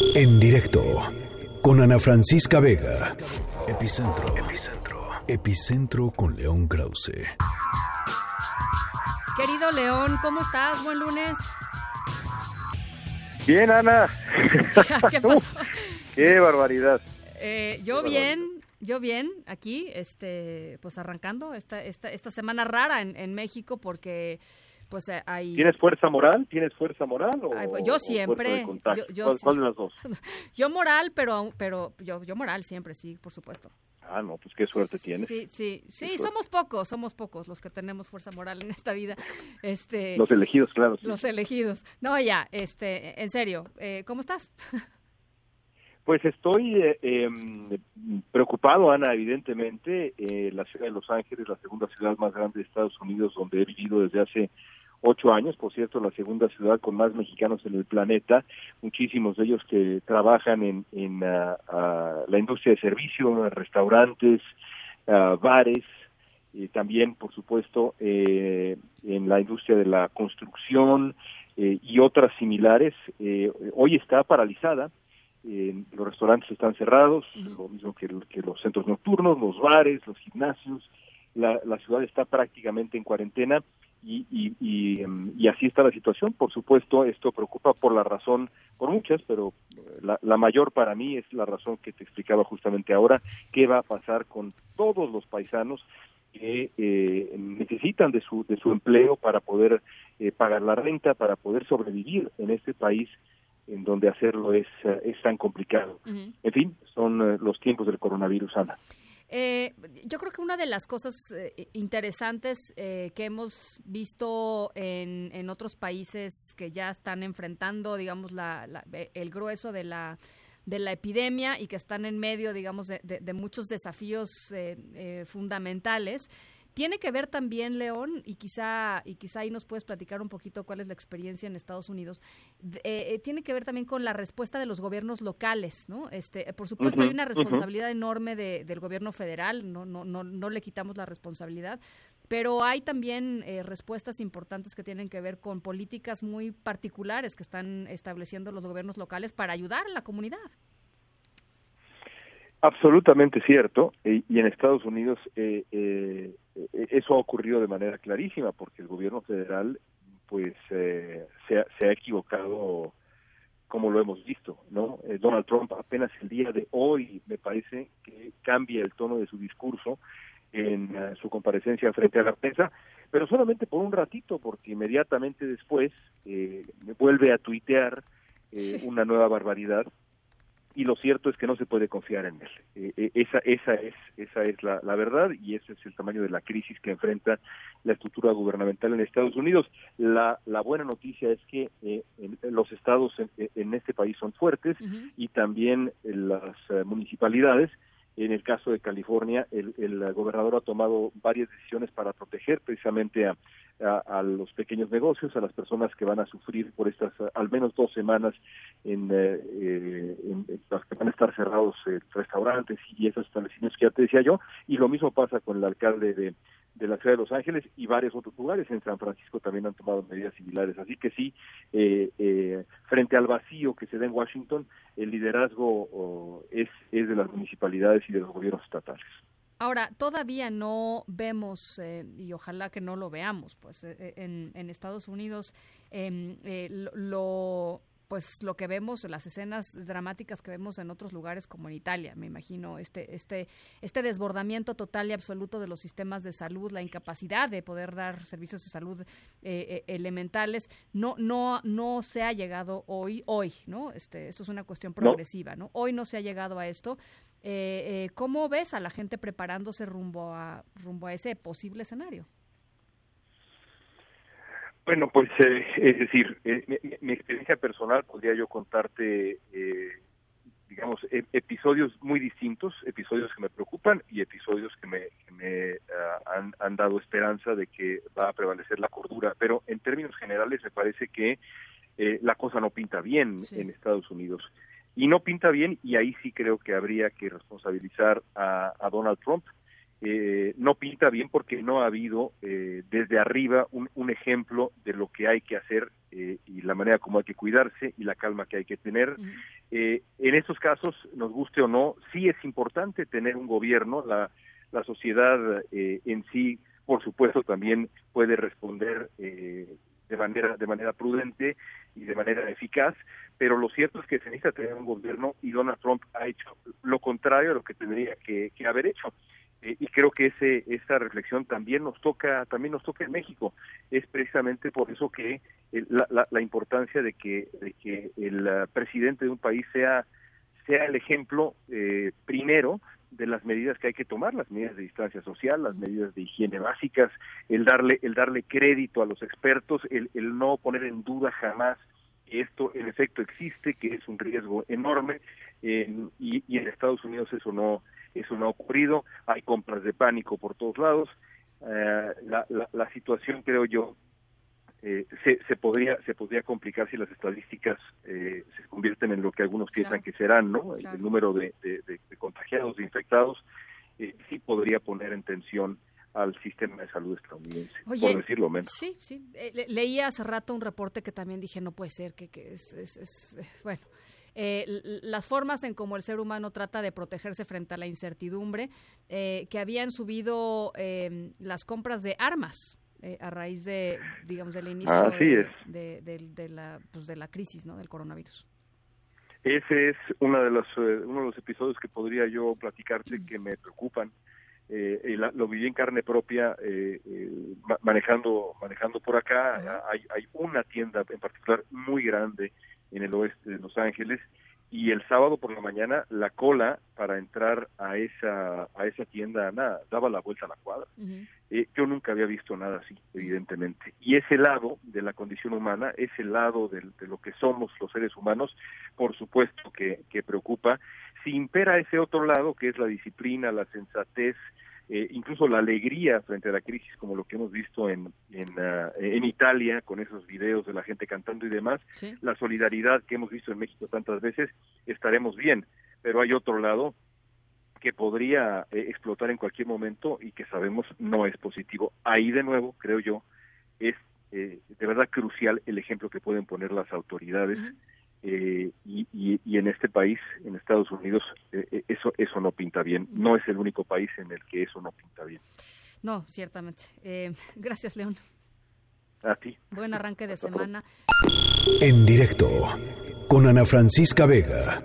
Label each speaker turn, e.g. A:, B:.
A: En directo con Ana Francisca Vega. Epicentro. Epicentro. Epicentro con León Krause.
B: Querido León, ¿cómo estás? Buen lunes.
C: Bien, Ana.
B: ¿Qué pasó?
C: Qué barbaridad.
B: Eh, yo bien, yo bien, aquí, este, pues arrancando esta, esta, esta semana rara en, en México porque pues eh, hay...
C: ¿Tienes fuerza moral? ¿Tienes fuerza moral o,
B: Ay, pues, yo siempre, yo-
C: ¿Cuál, de las dos?
B: Yo moral, pero, pero yo, yo moral siempre, sí, por supuesto.
C: Ah, no, pues qué suerte tienes.
B: Sí, sí, sí, somos pocos, somos pocos los que tenemos fuerza moral en esta vida. Este,
C: Los elegidos, claro. sí.
B: los elegidos. No, ya, este, en serio, eh, ¿cómo estás?
C: Pues estoy eh, em, preocupado, Ana, evidentemente. Eh, la ciudad de Los Ángeles, la segunda ciudad más grande de Estados Unidos, donde he vivido desde hace ocho años, por cierto, la segunda ciudad con más mexicanos en el planeta, muchísimos de ellos que trabajan en, en ah, ah, la industria de servicio, restaurantes, ah, bares, y también, por supuesto, eh, en la industria de la construcción eh, y otras similares. Eh, hoy está paralizada. Eh, los restaurantes están cerrados, lo mismo que, que los centros nocturnos, los bares, los gimnasios. La, la ciudad está prácticamente en cuarentena y, y, y, y así está la situación. Por supuesto, esto preocupa por la razón, por muchas, pero eh, la, la mayor para mí es la razón que te explicaba justamente ahora, qué va a pasar con todos los paisanos que eh, necesitan de su, de su empleo para poder eh, pagar la renta, para poder sobrevivir en este país en donde hacerlo es, eh, es tan complicado. En fin, son eh, los tiempos del coronavirus, Ana.
B: Eh, yo creo que una de las cosas eh, interesantes eh, que hemos visto en, en otros países que ya están enfrentando, digamos, la, eh, el grueso de la de la epidemia y que están en medio, digamos, de, de- muchos desafíos fundamentales. Tiene que ver también, León, y quizá, y quizá ahí nos puedes platicar un poquito cuál es la experiencia en Estados Unidos. eh, eh, tiene que ver también con la respuesta de los gobiernos locales, ¿no? Este, eh, por supuesto, hay una responsabilidad enorme de- del gobierno federal, no, no, no, no le quitamos la responsabilidad, pero hay también eh, respuestas importantes que tienen que ver con políticas muy particulares que están estableciendo los gobiernos locales para ayudar a la comunidad.
C: Absolutamente cierto, eh, y en Estados Unidos eh, eh, eh, eso ha ocurrido de manera clarísima, porque el gobierno federal pues eh, se, ha, se ha equivocado como lo hemos visto, ¿no? Donald Trump apenas el día de hoy me parece que cambia el tono de su discurso en su comparecencia frente a la prensa, pero solamente por un ratito, porque inmediatamente después eh, vuelve a tuitear eh, una nueva barbaridad y lo cierto es que no se puede confiar en él. Eh, eh, esa, esa es, esa es la, la verdad y ese es el tamaño de la crisis que enfrenta la estructura gubernamental en Estados Unidos. La, la buena noticia es que eh, en- los estados en, en este país son fuertes y también en las eh, municipalidades. En el caso de California, el, el gobernador ha tomado varias decisiones para proteger precisamente a, los pequeños negocios, a las personas que van a sufrir por estas al menos dos semanas en, eh, eh, las que van a estar cerrados eh, restaurantes y esos establecimientos que ya te decía yo. Y lo mismo pasa con el alcalde de, de la ciudad de Los Ángeles y varios otros lugares. En San Francisco también han tomado medidas similares. Así que sí, eh, eh, frente al vacío que se da en Washington, el liderazgo es, es de las municipalidades y de los gobiernos estatales.
B: Ahora, todavía no vemos, eh, y ojalá que no lo veamos, pues eh, en, en Estados Unidos em, lo- pues lo que vemos, las escenas dramáticas que vemos en otros lugares como en Italia, me imagino, este, este, este desbordamiento total y absoluto de los sistemas de salud, la incapacidad de poder dar servicios de salud eh, eh, elementales, no, no, no se ha llegado hoy, hoy, ¿no? Este, esto es una cuestión progresiva, ¿no? Hoy no se ha llegado a esto. Eh, eh, ¿Cómo ves a la gente preparándose rumbo a, rumbo a ese posible escenario?
C: Bueno, pues eh, es decir, eh, mi, experiencia personal podría yo contarte, eh, digamos, e- episodios muy distintos, episodios que me preocupan y episodios que me, que me ah, han, han dado esperanza de que va a prevalecer la cordura. Pero en términos generales me parece que eh, la cosa no pinta bien
B: Sí.
C: en Estados Unidos. Y no pinta bien y ahí sí creo que habría que responsabilizar a, a Donald Trump eh, no pinta bien porque no ha habido eh, desde arriba un, un, ejemplo de lo que hay que hacer eh, y la manera como hay que cuidarse y la calma que hay que tener. en estos casos, nos guste o no, sí es importante tener un gobierno, la, la sociedad en sí, por supuesto, también puede responder de manera de manera prudente y de manera eficaz, pero lo cierto es que se necesita tener un gobierno y Donald Trump ha hecho lo contrario a lo que tendría que, haber hecho. Eh, y creo que ese esa reflexión también nos toca también nos toca en México. Es precisamente por eso que la, la, importancia de que de que el uh, presidente de un país sea sea el ejemplo eh, primero de las medidas que hay que tomar, las medidas de distancia social, las medidas de higiene básicas, el darle, el darle crédito a los expertos, el, el no poner en duda jamás que esto en efecto existe, que es un riesgo enorme, y, y, en Estados Unidos eso no, eso no ha ocurrido, hay compras de pánico por todos lados, eh, la, la, la situación creo yo eh, se, se, podría se podría complicar si las estadísticas eh, se convierten en lo que algunos piensan que serán, ¿no? El, número de, de, contagiados, de infectados, eh, sí podría poner en tensión al sistema de salud estadounidense, por decirlo menos.
B: Sí, sí. Eh, leí hace rato un reporte que también dije, no puede ser, que, que es, es, bueno. Las formas en cómo el ser humano trata de protegerse frente a la incertidumbre, que habían subido las compras de armas eh, a raíz de, digamos, del inicio de, de, la, pues de la crisis, ¿no? Del coronavirus.
C: Ese es una de los, eh, uno de los episodios que podría yo platicarte que me preocupan. Eh, lo viví en carne propia eh, manejando manejando por acá. Hay, hay una tienda en particular muy grande en el oeste de Los Ángeles y el sábado por la mañana la cola para entrar a esa a esa tienda nada daba la vuelta a la cuadra. Eh, yo nunca había visto nada así evidentemente. Y ese lado de la condición humana ese lado de, de lo que somos los seres humanos por supuesto que, que preocupa. Si impera ese otro lado que es la disciplina la sensatez eh, incluso la alegría frente a la crisis, como lo que hemos visto en, en, ah, en Italia, con esos videos de la gente cantando y demás, la solidaridad que hemos visto en México tantas veces, estaremos bien. Pero hay otro lado que podría eh, explotar en cualquier momento y que sabemos no es positivo. Ahí de nuevo, creo yo, es eh, de verdad crucial el ejemplo que pueden poner las autoridades. Eh, y, y, en este país, en Estados Unidos, eh, eh, eso eso no pinta bien. No es el único país en el que eso no pinta bien.
B: No, ciertamente. gracias, León.
C: A ti.
B: Buen arranque de semana.
A: En directo con Ana Francisca Vega.